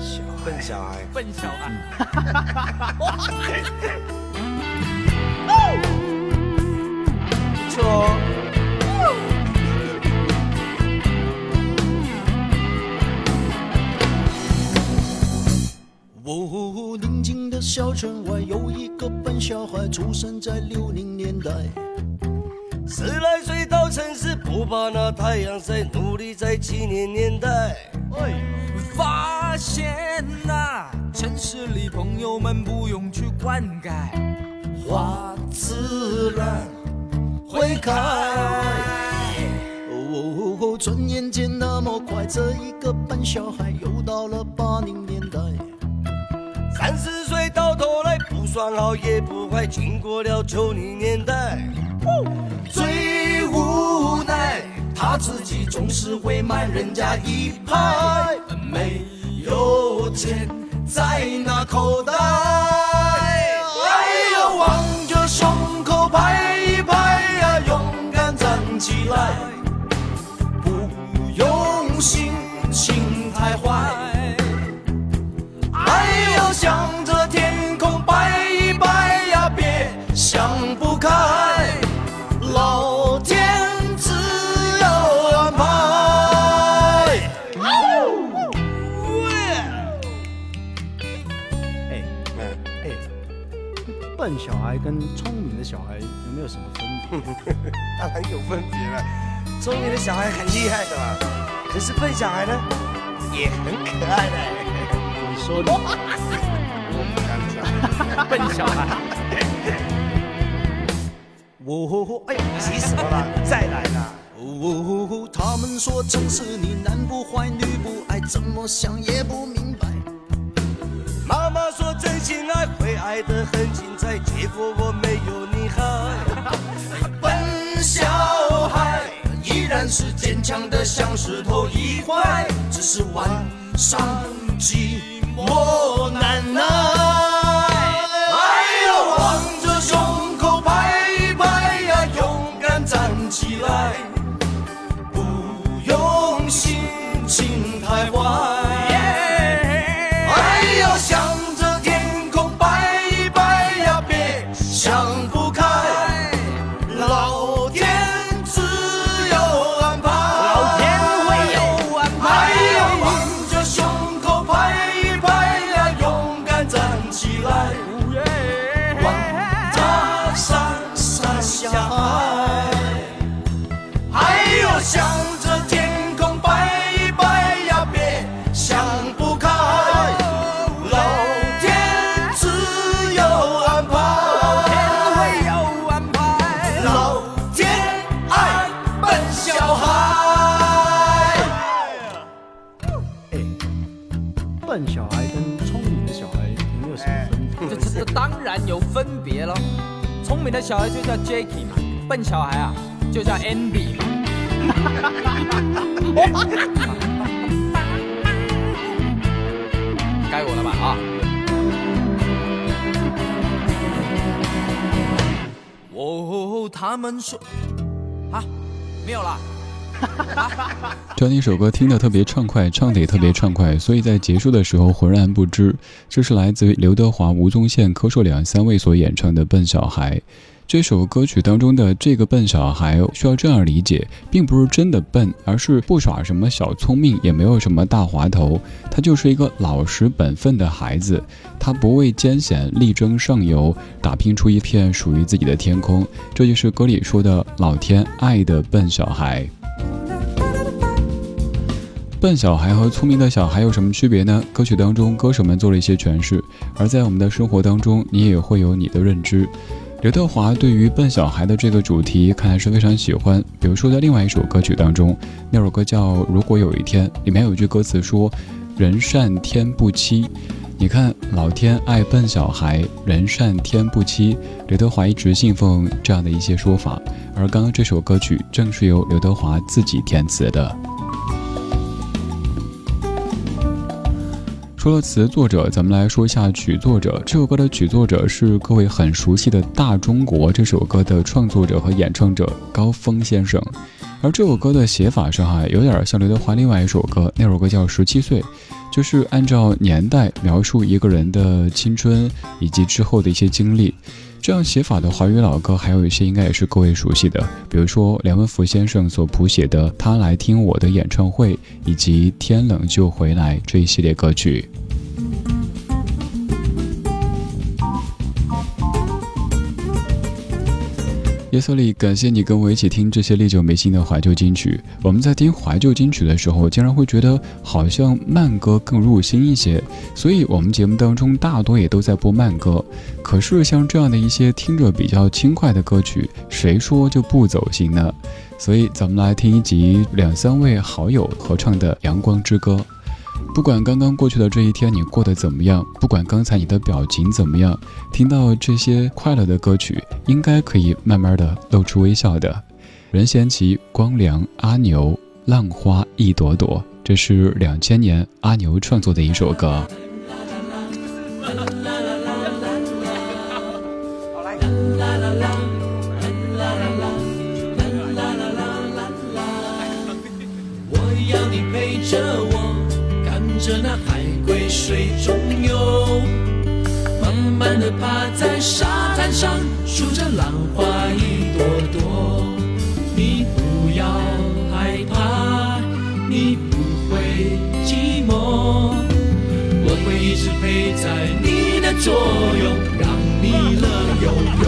小笨小孩，笨小孩。不错哦。哦，宁静的小村外有一个笨小孩，出生在六零年代。十来岁到城市，不怕那太阳晒，努力在七零年代。哎发发现呐、城市里朋友们不用去灌溉，花自然会开。哦，转眼间那么快，这一个笨小孩又到了八零年代。三十岁到头来，不算好也不坏，经过了九零年代。最无奈，他自己总是会慢人家一拍，没有钱在那口袋。哎呀，望着胸口拍一拍呀，勇敢站起来，不用心孩跟聪明的小孩有没有什么分别？当然有分别了，聪明的小孩很厉害的嘛，可是笨小孩呢，也很可爱的。你说的，我不敢讲。笨小孩。哦，哎呀，急什么了？再来啦！哦，他们说城市里男不坏女不爱，怎么想也不明白。妈妈说真心爱会爱得很精彩，结果我没有你好。笨小孩依然是坚强的像石头一块，只是晚上寂寞难耐。的小孩就叫 Jacky 嘛，笨小孩啊就叫 Andy 嘛。该我了吧啊？哦，他们说啊，没有了。这样一首歌听得特别畅快，唱得也特别畅快，所以在结束的时候浑然不知。这是来自于刘德华、吴宗宪、柯受良三位所演唱的《笨小孩》。这首歌曲当中的这个笨小孩需要这样理解，并不是真的笨，而是不耍什么小聪明，也没有什么大滑头，他就是一个老实本分的孩子。他不畏艰险，力争上游，打拼出一片属于自己的天空。这就是歌里说的老天爱的笨小孩。笨小孩和聪明的小孩有什么区别呢？歌曲当中，歌手们做了一些诠释，而在我们的生活当中，你也会有你的认知。刘德华对于笨小孩的这个主题看来是非常喜欢，比如说在另外一首歌曲当中，那首歌叫《如果有一天》，里面有一句歌词说：“人善天不欺。”你看，老天爱笨小孩，人善天不欺。刘德华一直信奉这样的一些说法，而刚刚这首歌曲正是由刘德华自己填词的。除了词作者，咱们来说一下曲作者。这首歌的曲作者是各位很熟悉的《大中国》这首歌的创作者和演唱者高峰先生。而这首歌的写法上哈，有点像刘德华另外一首歌，那首歌叫《十七岁》，就是按照年代描述一个人的青春以及之后的一些经历。这样写法的华语老歌还有一些应该也是各位熟悉的，比如说梁文福先生所谱写的《他来听我的演唱会》，以及《天冷就回来》这一系列歌曲。耶瑟里，感谢你跟我一起听这些历久弥新的怀旧金曲。我们在听怀旧金曲的时候，竟然会觉得好像慢歌更入心一些，所以我们节目当中大多也都在播慢歌。可是像这样的一些听着比较轻快的歌曲，谁说就不走心呢？所以咱们来听一集两三位好友合唱的《阳光之歌》。不管刚刚过去的这一天你过得怎么样，不管刚才你的表情怎么样，听到这些快乐的歌曲，应该可以慢慢的露出微笑的。任贤齐、光良、阿牛，《浪花一朵朵》，这是两千年阿牛创作的一首歌。着我着那海龟水中游，慢慢的趴在沙滩上，数着浪花一朵朵。你不要害怕，你不会寂寞，我会一直陪在你的左右，让你乐悠悠。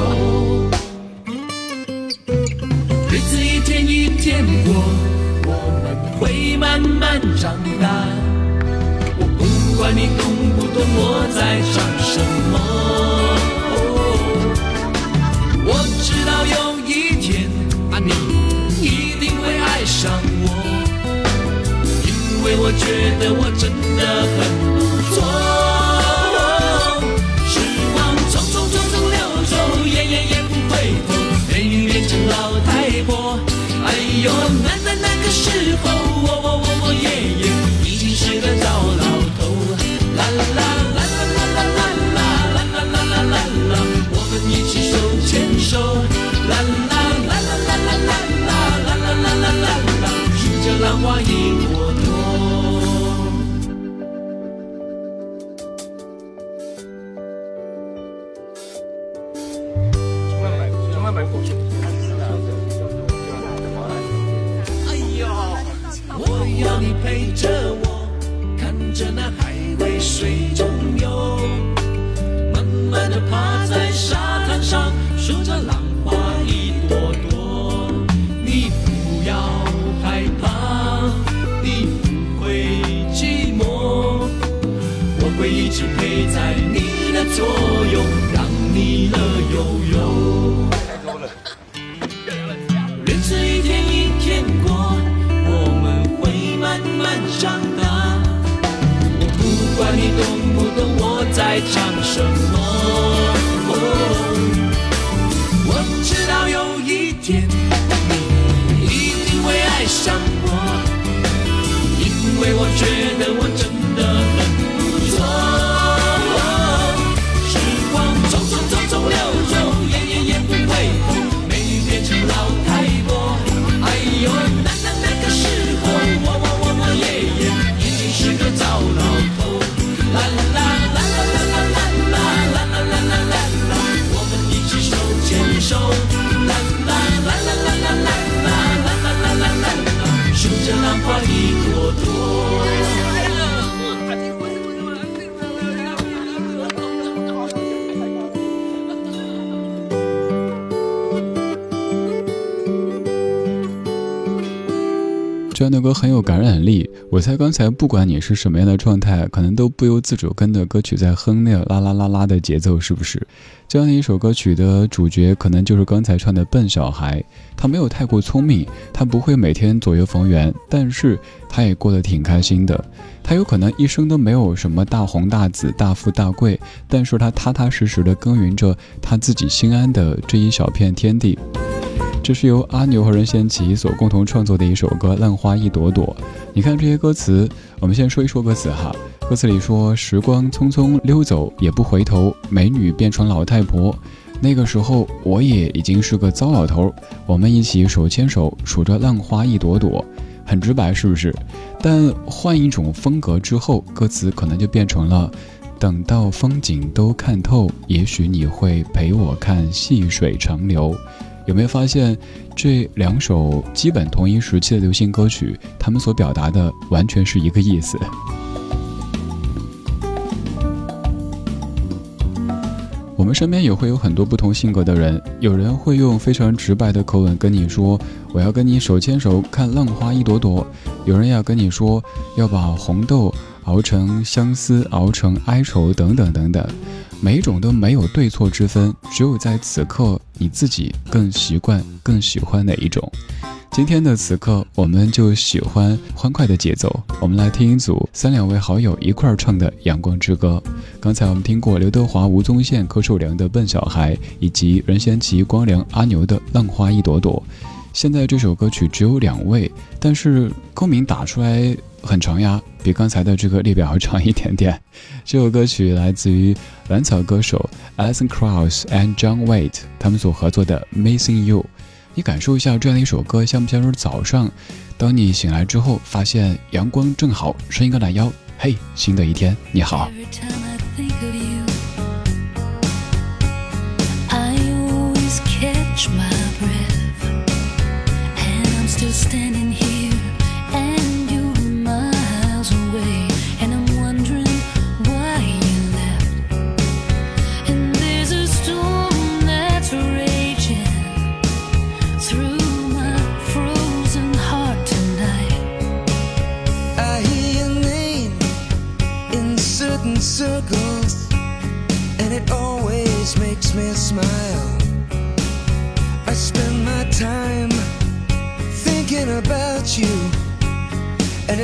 日子一天一天过，我们会慢慢长大。不管你懂不懂我在唱什么，我知道有一天啊，你一定会爱上我，因为我觉得我真我要你陪着我，看着那海。水中长大。我不管你懂不懂我在唱什么，我知道有一天歌很有感染力。我猜刚才不管你是什么样的状态，可能都不由自主跟着歌曲在哼那个啦啦啦啦的节奏，是不是？这样的一首歌曲的主角可能就是刚才唱的笨小孩。他没有太过聪明，他不会每天左右逢源，但是他也过得挺开心的。他有可能一生都没有什么大红大紫、大富大贵，但是他踏踏实实的耕耘着他自己心安的这一小片天地。这是由阿牛和任贤齐所共同创作的一首歌《浪花一朵朵》。你看这些歌词，我们先说一说歌词哈。歌词里说：“时光匆匆溜走，也不回头，美女变成老太婆。”那个时候我也已经是个糟老头，我们一起手牵手数着浪花一朵朵，很直白是不是？但换一种风格之后，歌词可能就变成了：等到风景都看透，也许你会陪我看细水长流。有没有发现，这两首基本同一时期的流行歌曲，他们所表达的完全是一个意思？我们身边也会有很多不同性格的人，有人会用非常直白的口吻跟你说：“我要跟你手牵手看浪花一朵朵。”有人要跟你说要把红豆熬成相思，熬成哀愁，等等等等。每一种都没有对错之分，只有在此刻你自己更习惯、更喜欢哪一种。今天的此刻，我们就喜欢欢快的节奏。我们来听一组三两位好友一块儿唱的《阳光之歌》。刚才我们听过刘德华、吴宗宪、柯受良的《笨小孩》，以及任贤齐、光良、阿牛的《浪花一朵朵》。现在这首歌曲只有两位，但是歌名打出来。很长呀，比刚才的这个列表要长一点点。这首歌曲来自于蓝草歌手 Alison Krauss and John Waite 他们所合作的《Missing You》。你感受一下这样的一首歌，像不像是早上，当你醒来之后，发现阳光正好，伸一个懒腰，嘿，新的一天，你好。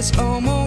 It's almost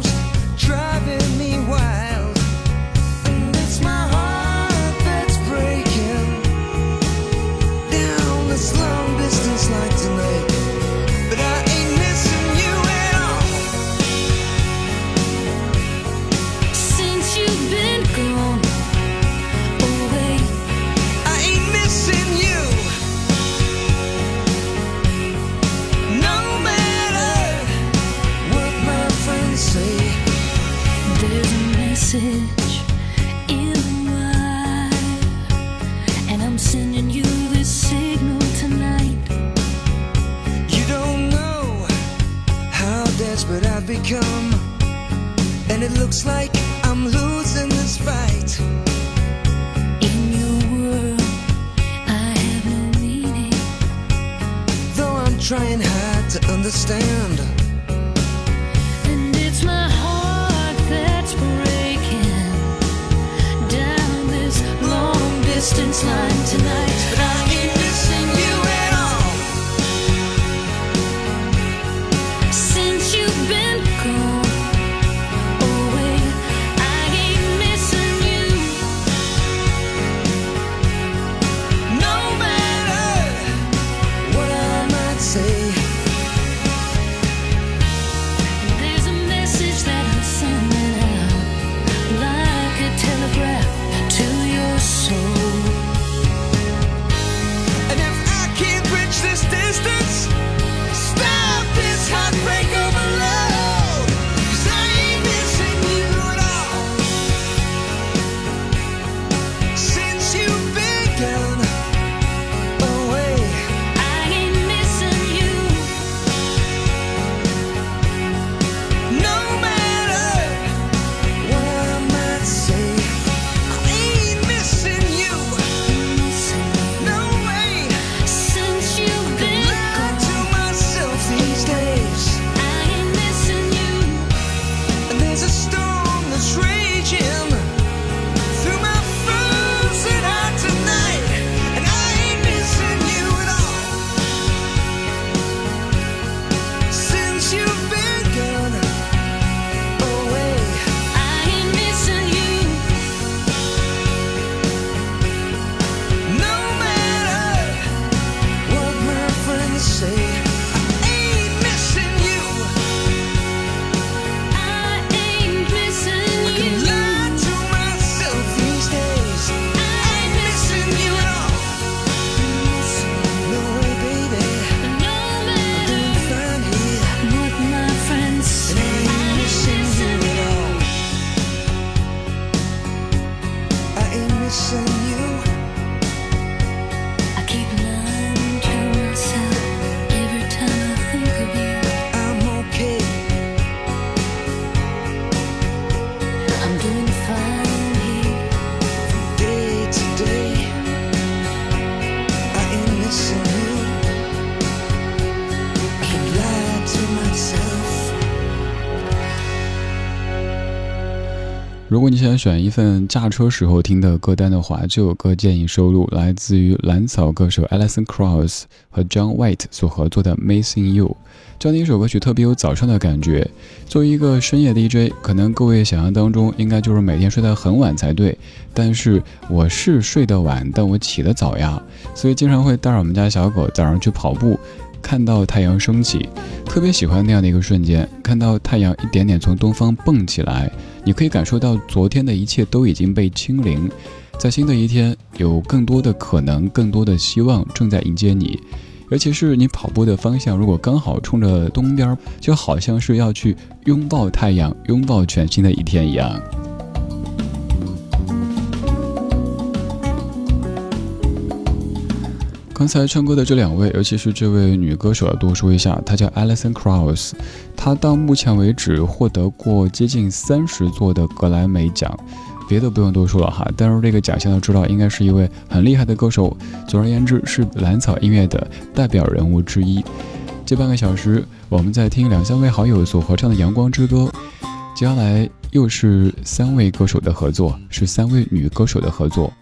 如果你想选一份驾车时候听的歌单的话，这首歌建议收录来自于蓝草歌手 Alison Krauss 和 John White 所合作的《Missing You》。这样的一首歌曲特别有早上的感觉。作为一个深夜 DJ，可能各位想象当中应该就是每天睡得很晚才对。但是我是睡得晚，但我起得早呀，所以经常会带着我们家小狗早上去跑步，看到太阳升起，特别喜欢那样的一个瞬间，看到太阳一点点从东方蹦起来，你可以感受到昨天的一切都已经被清零，在新的一天有更多的可能，更多的希望正在迎接你。尤其是你跑步的方向，如果刚好冲着东边，就好像是要去拥抱太阳，拥抱全新的一天一样。刚才唱歌的这两位，尤其是这位女歌手，要多说一下，她叫 Alison Krauss，她到目前为止获得过接近三十座的格莱美奖。别的不用多说了哈，但是这个奖项都知道，应该是一位很厉害的歌手。总而言之，是蓝草音乐的代表人物之一。这半个小时，我们在听两三位好友所合唱的《阳光之歌》。接下来又是三位歌手的合作，是三位女歌手的合作。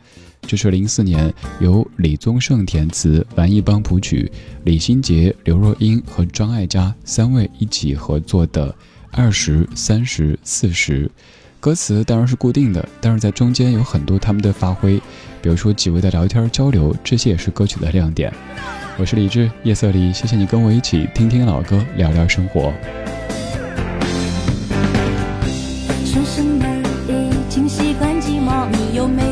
这是零四年由李宗盛填词、蓝一邦谱曲，李心洁、刘若英和张艾嘉三位一起合作的《二十三十四十》。歌词当然是固定的，但是在中间有很多他们的发挥，比如说几位的聊天交流，这些也是歌曲的亮点。我是李志，夜色里，谢谢你跟我一起听听老歌，聊聊生活。深深的已经习惯寂寞，你有没？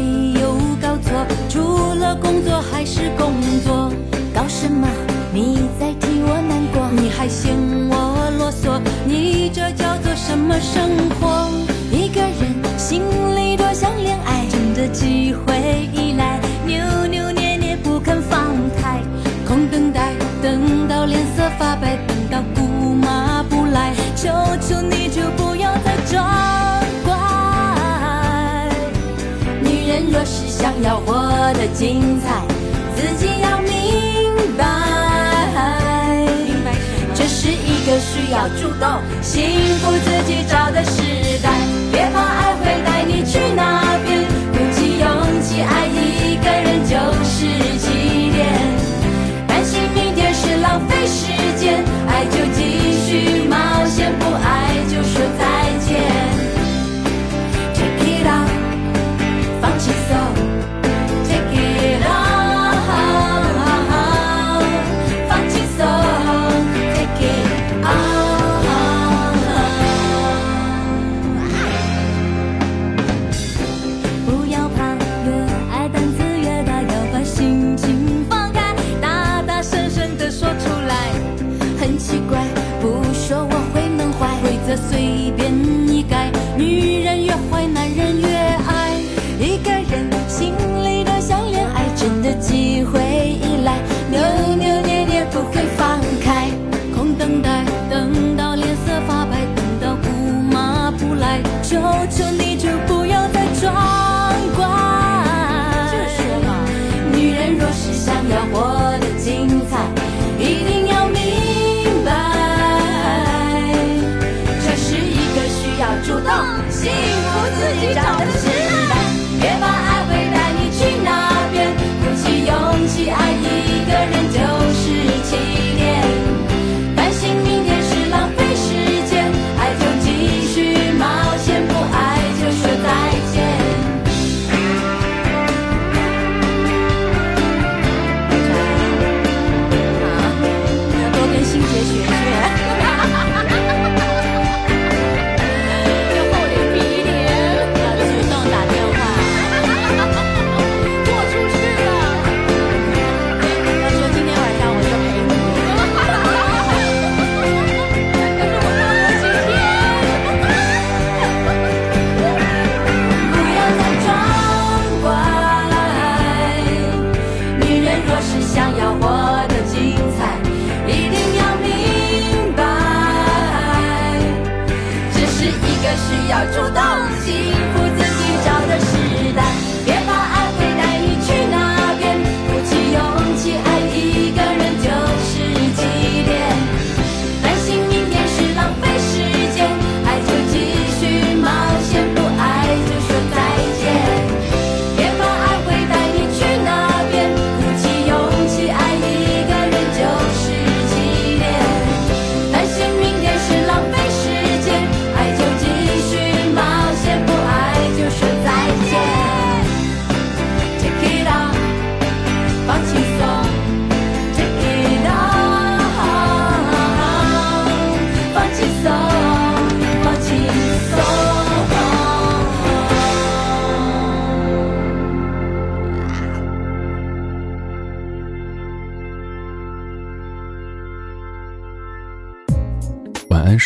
工作还是工作？搞什么？你在替我难过？你还嫌我啰嗦？你这叫做什么生活？一个人心里多想恋爱，趁着机会依赖，扭扭捏捏不肯放开，空等待，等到脸色发白，等到姑妈不来，求求你要活得精彩，自己要明白，这是一个需要主动幸福自己找的时代，别怕爱会带你。去哪 así